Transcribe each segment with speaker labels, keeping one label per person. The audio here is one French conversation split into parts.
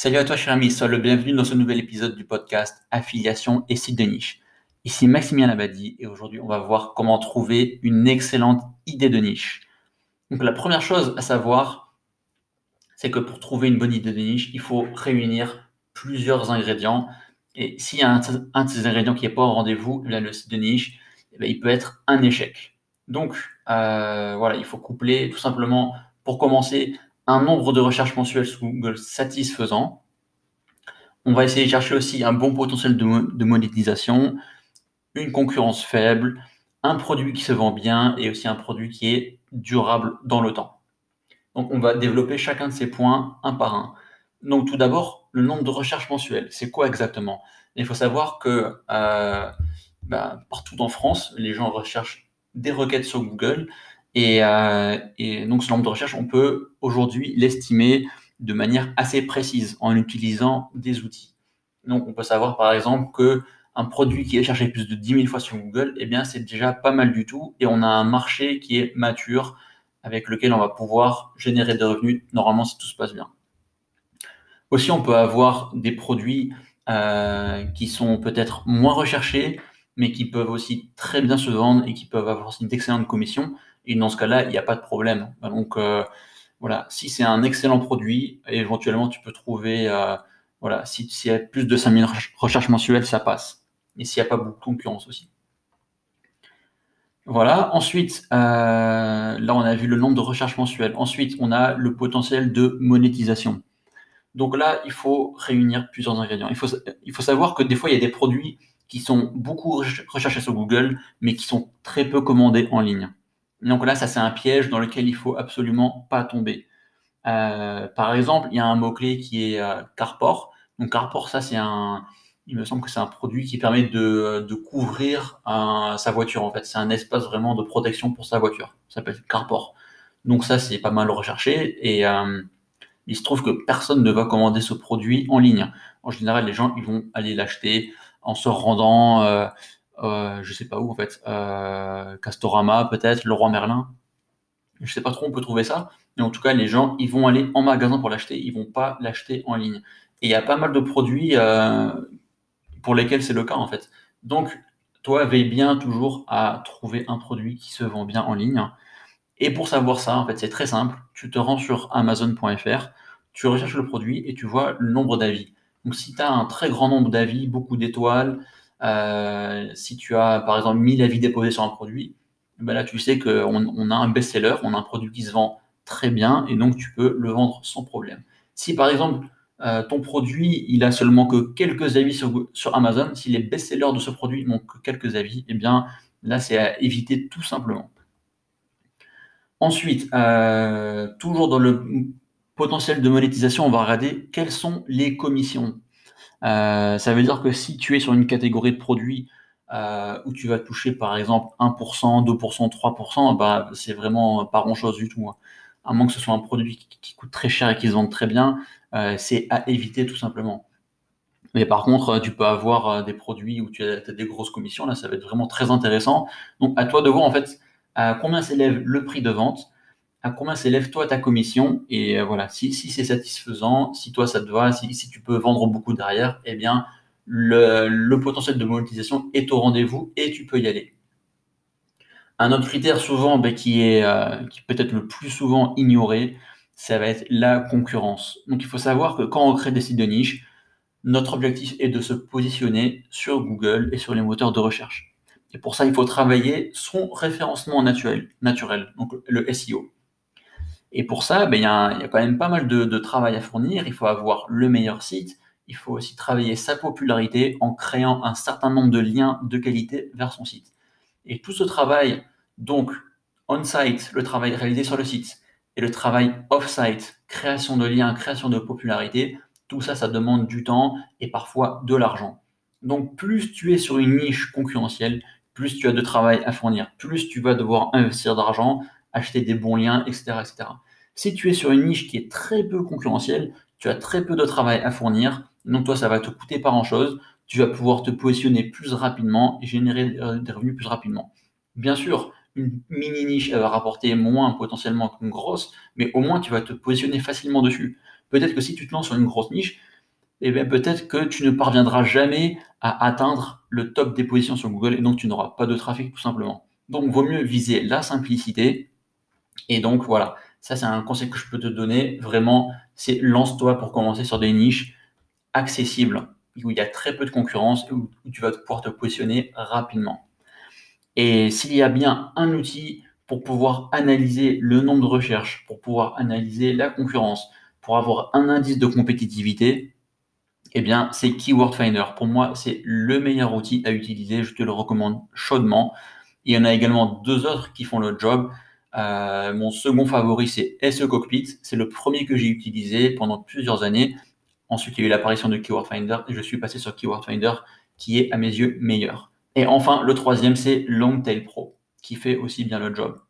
Speaker 1: Salut à toi, cher ami, sois le bienvenu dans ce nouvel épisode du podcast Affiliation et site de niche. Ici Maximilien Labadie et aujourd'hui on va voir comment trouver une excellente idée de niche. Donc la première chose à savoir, c'est que pour trouver une bonne idée de niche, il faut réunir plusieurs ingrédients. Et s'il y a un, de ces ingrédients qui n'est pas au rendez-vous, le site de niche, eh il peut être un échec. Donc euh, voilà, il faut coupler tout simplement, pour commencer, un nombre de recherches mensuelles sur Google satisfaisant. On va essayer de chercher aussi un bon potentiel de, monétisation, une concurrence faible, un produit qui se vend bien et aussi un produit qui est durable dans le temps. Donc on va développer chacun de ces points un par un. Donc tout d'abord, le nombre de recherches mensuelles, c'est quoi exactement? Il faut savoir que euh, bah, partout en France, les gens recherchent des requêtes sur Google euh, et, donc ce nombre de recherches, on peut aujourd'hui l'estimer de manière assez précise en utilisant des outils. Donc on peut savoir par exemple que un produit qui est cherché plus de 10 000 fois sur Google, eh bien c'est déjà pas mal du tout et on a un marché qui est mature avec lequel on va pouvoir générer des revenus normalement si tout se passe bien. Aussi on peut avoir des produits euh, qui sont peut-être moins recherchés mais qui peuvent aussi très bien se vendre et qui peuvent avoir aussi d'excellentes commissions. Et dans ce cas-là, il n'y a pas de problème. Donc euh, voilà, si c'est un excellent produit, éventuellement tu peux trouver, euh, voilà, s'il y a plus de 5000 recherches mensuelles, ça passe. Et s'il n'y a pas beaucoup de concurrence aussi. Voilà. Ensuite, euh, là, on a vu le nombre de recherches mensuelles. Ensuite, on a le potentiel de monétisation. Donc là, il faut réunir plusieurs ingrédients. Il faut, il faut savoir que des fois, il y a des produits qui sont beaucoup recherchés sur Google, mais qui sont très peu commandés en ligne. Donc là, ça c'est un piège dans lequel il faut absolument pas tomber. Euh, par exemple, il y a un mot-clé qui est euh, Carport. Donc Carport, ça c'est un, il me semble que c'est un produit qui permet de, couvrir sa voiture en fait. C'est un espace vraiment de protection pour sa voiture. Ça s'appelle Carport. Donc ça c'est pas mal recherché et euh, il se trouve que personne ne va commander ce produit en ligne. En général, les gens ils vont aller l'acheter en se rendant, euh, euh, je sais pas où en fait, euh, Castorama peut-être, le roi Merlin. Je sais pas trop où on peut trouver ça, mais en tout cas les gens ils vont aller en magasin pour l'acheter, ils vont pas l'acheter en ligne. Et il y a pas mal de produits pour lesquels c'est le cas en fait. Donc toi veille bien toujours à trouver un produit qui se vend bien en ligne. Et pour savoir ça, en fait, c'est très simple. Tu te rends sur Amazon.fr, tu recherches le produit et tu vois le nombre d'avis. Donc, si tu as un très grand nombre d'avis, beaucoup d'étoiles, euh, si tu as par exemple 1000 avis déposés sur un produit, ben là tu sais qu'on on a un best-seller, on a un produit qui se vend très bien et donc tu peux le vendre sans problème. Si par exemple euh, ton produit il a seulement que quelques avis sur, Amazon, si les best-sellers de ce produit n'ont que quelques avis, eh bien là c'est à éviter tout simplement. Ensuite, euh, toujours dans le potentiel de monétisation, on va regarder quelles sont les commissions. Euh, ça veut dire que si tu es sur une catégorie de produits euh, où tu vas toucher par exemple 1%, 2%, 3%, bah, c'est vraiment pas grand-chose du tout. Hein. À moins que ce soit un produit qui, coûte très cher et qui se vende très bien, euh, c'est à éviter tout simplement. Mais par contre, tu peux avoir des produits où tu as, des grosses commissions, là ça va être vraiment très intéressant. Donc à toi de voir en fait combien s'élève le prix de vente, à combien s'élève toi ta commission et euh, voilà si, c'est satisfaisant si toi ça te va si, tu peux vendre beaucoup derrière eh bien le, potentiel de monétisation est au rendez-vous et tu peux y aller. Un autre critère souvent ben, qui est euh, qui peut être le plus souvent ignoré ça va être la concurrence. Donc il faut savoir que quand on crée des sites de niche notre objectif est de se positionner sur Google et sur les moteurs de recherche. Et pour ça il faut travailler son référencement naturel naturel donc le SEO et pour ça, ben, il y, a quand même pas mal de, travail à fournir. Il faut avoir le meilleur site. Il faut aussi travailler sa popularité en créant un certain nombre de liens de qualité vers son site. Et tout ce travail, donc on-site, le travail réalisé sur le site, et le travail off-site, création de liens, création de popularité, tout ça, ça demande du temps et parfois de l'argent. Donc plus tu es sur une niche concurrentielle, plus tu as de travail à fournir, plus tu vas devoir investir d'argent, acheter des bons liens, etc., etc. Si tu es sur une niche qui est très peu concurrentielle, tu as très peu de travail à fournir, donc toi, ça va te coûter pas grand-chose, tu vas pouvoir te positionner plus rapidement et générer des revenus plus rapidement. Bien sûr, une mini niche, elle va rapporter moins potentiellement qu'une grosse, mais au moins tu vas te positionner facilement dessus. Peut-être que si tu te lances sur une grosse niche, eh peut-être que tu ne parviendras jamais à atteindre le top des positions sur Google et donc tu n'auras pas de trafic tout simplement. Donc vaut mieux viser la simplicité. Et donc voilà, ça c'est un conseil que je peux te donner. Vraiment, c'est lance-toi pour commencer sur des niches accessibles où il y a très peu de concurrence, où tu vas pouvoir te positionner rapidement. Et s'il y a bien un outil pour pouvoir analyser le nombre de recherches, pour pouvoir analyser la concurrence, pour avoir un indice de compétitivité, eh bien, c'est Keyword Finder. Pour moi, c'est le meilleur outil à utiliser. Je te le recommande chaudement. Il y en a également deux autres qui font le job. Euh, mon second favori, c'est SE Cockpit. C'est le premier que j'ai utilisé pendant plusieurs années. Ensuite, il y a eu l'apparition de Keyword Finder et je suis passé sur Keyword Finder qui est à mes yeux meilleur. Et enfin, le troisième, c'est Longtail Pro qui fait aussi bien le job.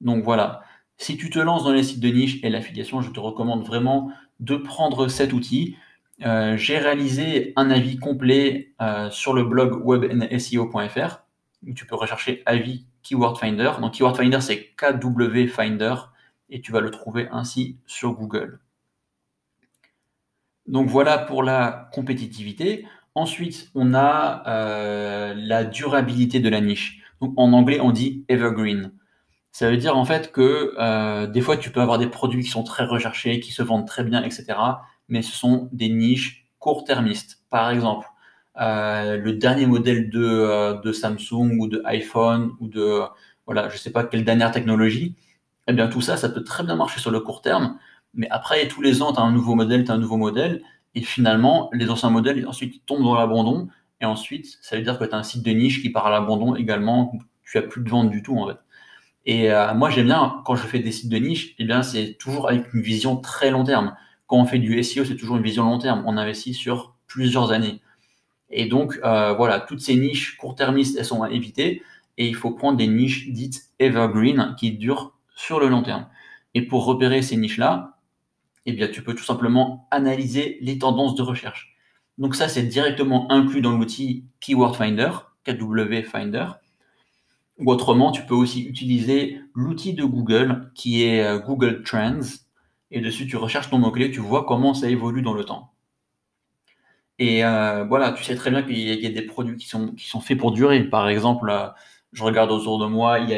Speaker 1: Donc voilà, si tu te lances dans les sites de niche et l'affiliation, je te recommande vraiment de prendre cet outil. Euh, j'ai réalisé un avis complet euh, sur le blog webnseo.fr tu peux rechercher avis Keyword Finder. Donc Keyword Finder, c'est KW Finder et tu vas le trouver ainsi sur Google. Donc voilà pour la compétitivité. Ensuite, on a euh, la durabilité de la niche. En anglais, on dit evergreen. Ça veut dire en fait que euh, des fois, tu peux avoir des produits qui sont très recherchés, qui se vendent très bien, etc. Mais ce sont des niches court-termistes. Par exemple, euh, le dernier modèle de, de, Samsung ou de iPhone ou de voilà, je sais pas quelle dernière technologie. Eh bien, tout ça, ça peut très bien marcher sur le court terme. Mais après, tous les ans, tu as un nouveau modèle, tu as un nouveau modèle. Et finalement, les anciens modèles, ensuite, tombent dans l'abandon. Et ensuite, ça veut dire que tu as un site de niche qui part à l'abandon également. Tu as plus de vente du tout, en fait. Et euh, moi, j'aime bien, quand je fais des sites de niche, eh bien, c'est toujours avec une vision très long terme. Quand on fait du SEO, c'est toujours une vision long terme. On investit sur plusieurs années. Et donc, euh, voilà, toutes ces niches court-termistes, elles sont à éviter. Et il faut prendre des niches dites evergreen qui durent sur le long terme. Et pour repérer ces niches-là, eh bien, tu peux tout simplement analyser les tendances de recherche. Donc ça, c'est directement inclus dans l'outil Keyword Finder, KW Finder. Ou autrement, tu peux aussi utiliser l'outil de Google qui est euh, Google Trends. Et dessus, tu recherches ton mot-clé, tu vois comment ça évolue dans le temps. Et euh, voilà, tu sais très bien qu'il y, a des produits qui sont, qui sont faits pour durer. Par exemple, euh, je regarde autour de moi, il y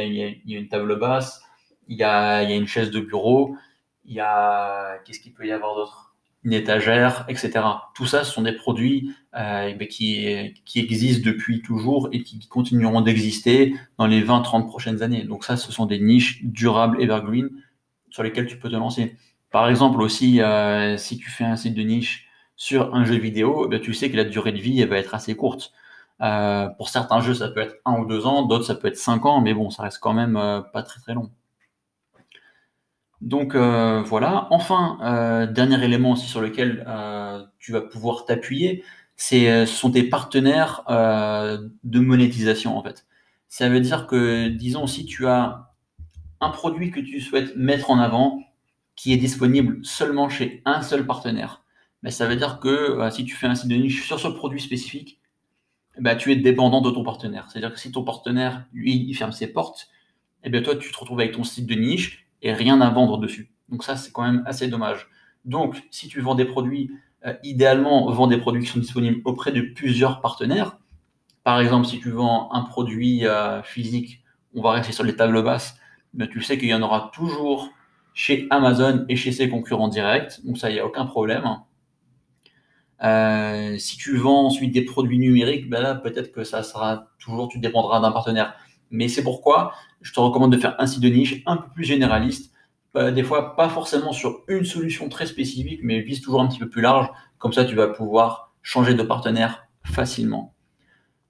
Speaker 1: a, une table basse, il y a, une chaise de bureau, il y a, qu'est-ce qu'il peut y avoir d'autre? Une étagère, etc. Tout ça, ce sont des produits euh, ben, qui, qui existent depuis toujours et qui continueront d'exister dans les 20-30 prochaines années. Donc ça, ce sont des niches durables, evergreen, sur lesquelles tu peux te lancer. Par exemple aussi, si tu fais un site de niche sur un jeu vidéo, ben, tu sais que la durée de vie va être assez courte. Euh, pour certains jeux, ça peut être un ou deux ans, d'autres, ça peut être cinq ans, mais bon, ça reste quand même euh, pas très très long. Donc euh, voilà. Enfin, dernier élément aussi sur lequel tu vas pouvoir t'appuyer, ce sont tes partenaires de monétisation en fait. Ça veut dire que, disons, si tu as un produit que tu souhaites mettre en avant, qui est disponible seulement chez un seul partenaire, ça veut dire que si tu fais un site de niche sur ce produit spécifique, ben, tu es dépendant de ton partenaire. C'est-à-dire que si ton partenaire, lui, il ferme ses portes, et eh bien toi, tu te retrouves avec ton site de niche et rien à vendre dessus. Donc ça, c'est quand même assez dommage. Donc, si tu vends des produits, euh, idéalement, vends des produits qui sont disponibles auprès de plusieurs partenaires. Par exemple, si tu vends un produit euh, physique, on va rester sur les tables basses, mais tu sais qu'il y en aura toujours chez Amazon et chez ses concurrents directs. Donc ça, il n'y a aucun problème. Euh, si tu vends ensuite des produits numériques, ben là, peut-être que ça sera toujours, tu dépendras d'un partenaire. Mais c'est pourquoi je te recommande de faire un site de niche un peu plus généraliste. Des fois, pas forcément sur une solution très spécifique, mais vise toujours un petit peu plus large. Comme ça, tu vas pouvoir changer de partenaire facilement.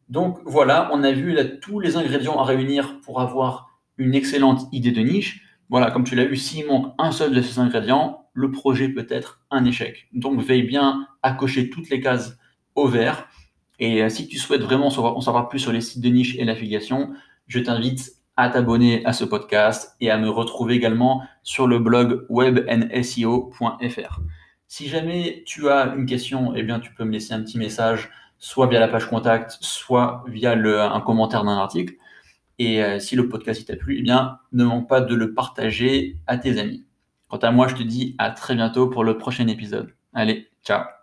Speaker 1: Donc voilà, on a vu là, tous les ingrédients à réunir pour avoir une excellente idée de niche. Voilà, comme tu l'as vu, s'il manque un seul de ces ingrédients, le projet peut être un échec. Donc veille bien à cocher toutes les cases au vert. Et euh, si tu souhaites vraiment en savoir plus sur les sites de niche et l'affiliation, je t'invite à t'abonner à ce podcast et à me retrouver également sur le blog webnseo.fr. Si jamais tu as une question, eh bien, tu peux me laisser un petit message, soit via la page contact, soit via un commentaire d'un article. Et euh, si le podcast t'a plu, eh bien, ne manque pas de le partager à tes amis. Quant à moi, je te dis à très bientôt pour le prochain épisode. Allez, ciao